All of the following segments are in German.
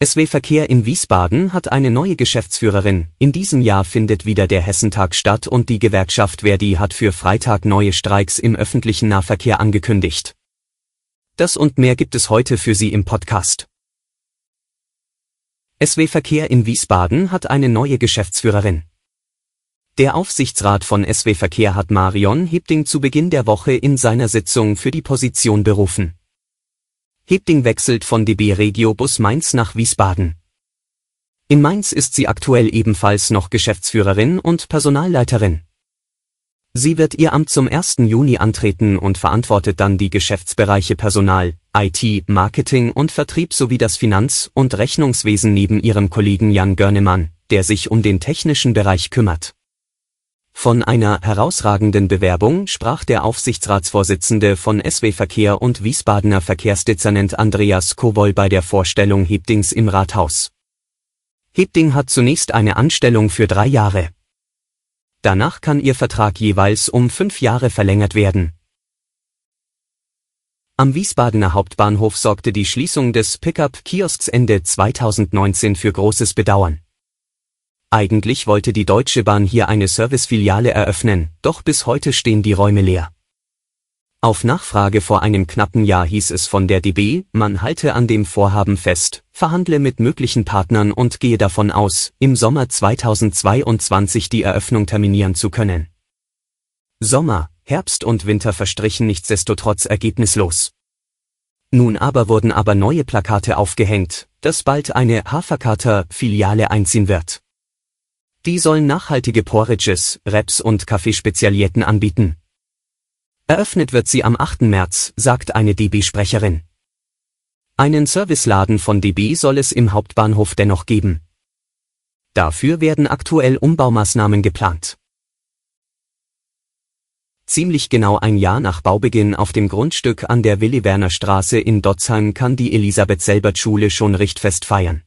SW Verkehr in Wiesbaden hat eine neue Geschäftsführerin. In diesem Jahr findet wieder der Hessentag statt und die Gewerkschaft Verdi hat für Freitag neue Streiks im öffentlichen Nahverkehr angekündigt. Das und mehr gibt es heute für Sie im Podcast. SW Verkehr in Wiesbaden hat eine neue Geschäftsführerin. Der Aufsichtsrat von SW Verkehr hat Marion Hebding zu Beginn der Woche in seiner Sitzung für die Position berufen. Hebding wechselt von DB Regio Bus Mainz nach Wiesbaden. In Mainz ist sie aktuell ebenfalls noch Geschäftsführerin und Personalleiterin. Sie wird ihr Amt zum 1. Juni antreten und verantwortet dann die Geschäftsbereiche Personal, IT, Marketing und Vertrieb sowie das Finanz- und Rechnungswesen neben ihrem Kollegen Jan Görnemann, der sich um den technischen Bereich kümmert. Von einer herausragenden Bewerbung sprach der Aufsichtsratsvorsitzende von SW Verkehr und Wiesbadener Verkehrsdezernent Andreas Kowol bei der Vorstellung Hebdings im Rathaus. Hebding hat zunächst eine Anstellung für drei Jahre. Danach kann ihr Vertrag jeweils um fünf Jahre verlängert werden. Am Wiesbadener Hauptbahnhof sorgte die Schließung des Pickup-Kiosks Ende 2019 für großes Bedauern. Eigentlich wollte die Deutsche Bahn hier eine Servicefiliale eröffnen, doch bis heute stehen die Räume leer. Auf Nachfrage vor einem knappen Jahr hieß es von der DB, man halte an dem Vorhaben fest, verhandle mit möglichen Partnern und gehe davon aus, im Sommer 2022 die Eröffnung terminieren zu können. Sommer, Herbst und Winter verstrichen nichtsdestotrotz ergebnislos. Nun aber wurden aber neue Plakate aufgehängt, dass bald eine Haferkater-Filiale einziehen wird. Die sollen nachhaltige Porridges, Reps und Kaffeespezialitäten anbieten. Eröffnet wird sie am 8. März, sagt eine DB-Sprecherin. Einen Serviceladen von DB soll es im Hauptbahnhof dennoch geben. Dafür werden aktuell Umbaumaßnahmen geplant. Ziemlich genau ein Jahr nach Baubeginn auf dem Grundstück an der Willi-Werner Straße in Dotzheim kann die Elisabeth-Selbert-Schule schon Richtfest feiern.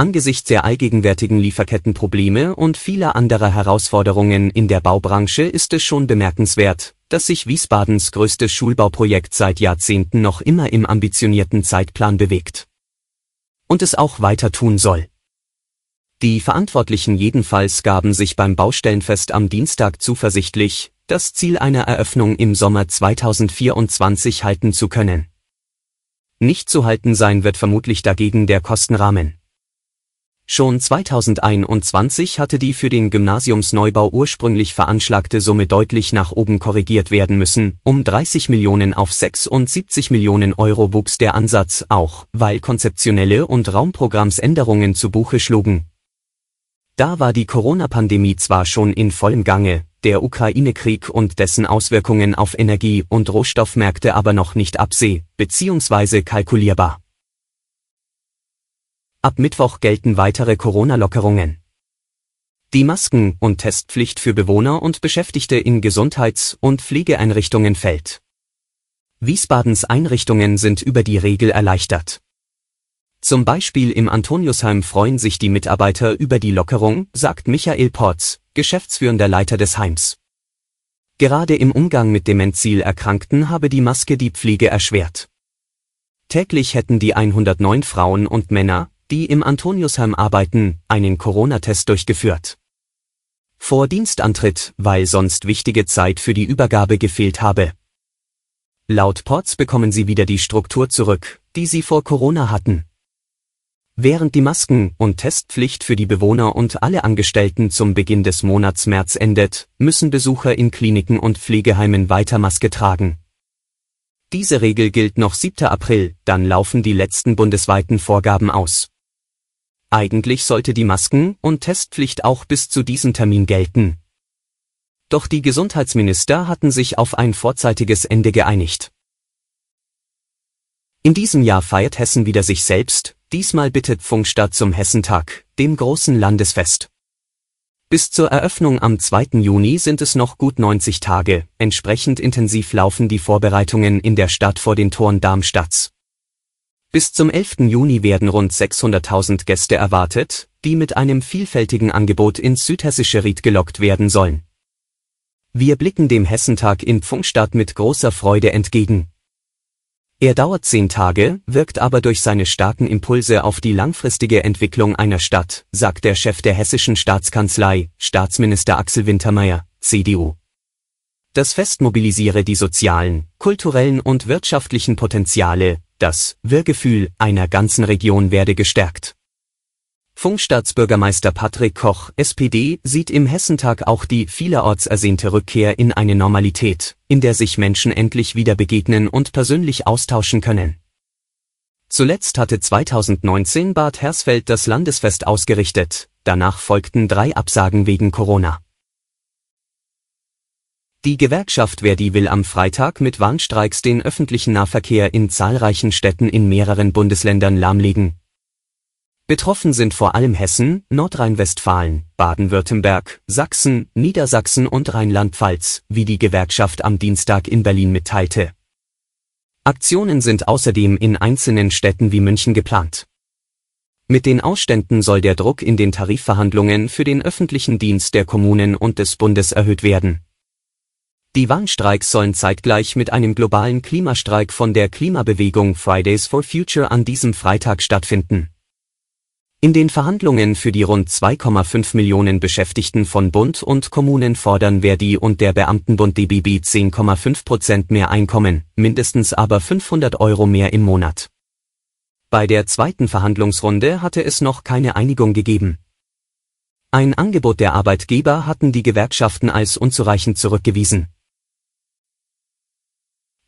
Angesichts der allgegenwärtigen Lieferkettenprobleme und vieler anderer Herausforderungen in der Baubranche ist es schon bemerkenswert, dass sich Wiesbadens größtes Schulbauprojekt seit Jahrzehnten noch immer im ambitionierten Zeitplan bewegt. Und es auch weiter tun soll. Die Verantwortlichen jedenfalls gaben sich beim Baustellenfest am Dienstag zuversichtlich, das Ziel einer Eröffnung im Sommer 2024 halten zu können. Nicht zu halten sein wird vermutlich dagegen der Kostenrahmen. Schon 2021 hatte die für den Gymnasiumsneubau ursprünglich veranschlagte Summe deutlich nach oben korrigiert werden müssen, um 30 Millionen auf 76 Millionen Euro wuchs der Ansatz auch, weil konzeptionelle und Raumprogrammsänderungen zu Buche schlugen. Da war die Corona-Pandemie zwar schon in vollem Gange, der Ukraine-Krieg und dessen Auswirkungen auf Energie- und Rohstoffmärkte aber noch nicht abseh- bzw. kalkulierbar. Ab Mittwoch gelten weitere Corona-Lockerungen. Die Masken- und Testpflicht für Bewohner und Beschäftigte in Gesundheits- und Pflegeeinrichtungen fällt. Wiesbadens Einrichtungen sind über die Regel erleichtert. Zum Beispiel im Antoniusheim freuen sich die Mitarbeiter über die Lockerung, sagt Michael Potz, geschäftsführender Leiter des Heims. Gerade im Umgang mit Demenzil Erkrankten habe die Maske die Pflege erschwert. Täglich hätten die 109 Frauen und Männer, die im Antoniusheim arbeiten, einen Corona-Test durchgeführt. Vor Dienstantritt, weil sonst wichtige Zeit für die Übergabe gefehlt habe. Laut Potts bekommen sie wieder die Struktur zurück, die sie vor Corona hatten. Während die Masken- und Testpflicht für die Bewohner und alle Angestellten zum Beginn des Monats März endet, müssen Besucher in Kliniken und Pflegeheimen weiter Maske tragen. Diese Regel gilt noch 7. April, dann laufen die letzten bundesweiten Vorgaben aus. Eigentlich sollte die Masken- und Testpflicht auch bis zu diesem Termin gelten. Doch die Gesundheitsminister hatten sich auf ein vorzeitiges Ende geeinigt. In diesem Jahr feiert Hessen wieder sich selbst, Diesmal bittet Funkstadt zum Hessentag, dem großen Landesfest. Bis zur Eröffnung am 2. Juni sind es noch gut 90 Tage, entsprechend intensiv laufen die Vorbereitungen in der Stadt vor den Toren Darmstadts. Bis zum 11. Juni werden rund 600.000 Gäste erwartet, die mit einem vielfältigen Angebot ins südhessische Ried gelockt werden sollen. Wir blicken dem Hessentag in Pfungstadt mit großer Freude entgegen. Er dauert zehn Tage, wirkt aber durch seine starken Impulse auf die langfristige Entwicklung einer Stadt, sagt der Chef der hessischen Staatskanzlei, Staatsminister Axel Wintermeyer, CDU. Das Fest mobilisiere die sozialen, kulturellen und wirtschaftlichen Potenziale, das Wir-Gefühl einer ganzen Region werde gestärkt. Funkstaatsbürgermeister Patrick Koch, SPD, sieht im Hessentag auch die vielerorts ersehnte Rückkehr in eine Normalität, in der sich Menschen endlich wieder begegnen und persönlich austauschen können. Zuletzt hatte 2019 Bad Hersfeld das Landesfest ausgerichtet, danach folgten drei Absagen wegen Corona. Die Gewerkschaft Verdi will am Freitag mit Warnstreiks den öffentlichen Nahverkehr in zahlreichen Städten in mehreren Bundesländern lahmlegen, Betroffen sind vor allem Hessen, Nordrhein-Westfalen, Baden-Württemberg, Sachsen, Niedersachsen und Rheinland-Pfalz, wie die Gewerkschaft am Dienstag in Berlin mitteilte. Aktionen sind außerdem in einzelnen Städten wie München geplant. Mit den Ausständen soll der Druck in den Tarifverhandlungen für den öffentlichen Dienst der Kommunen und des Bundes erhöht werden. Die Warnstreiks sollen zeitgleich mit einem globalen Klimastreik von der Klimabewegung Fridays for Future an diesem Freitag stattfinden. In den Verhandlungen für die rund 2,5 Millionen Beschäftigten von Bund und Kommunen fordern Verdi und der Beamtenbund DBB 10,5 Prozent mehr Einkommen, mindestens aber 500 Euro mehr im Monat. Bei der zweiten Verhandlungsrunde hatte es noch keine Einigung gegeben. Ein Angebot der Arbeitgeber hatten die Gewerkschaften als unzureichend zurückgewiesen.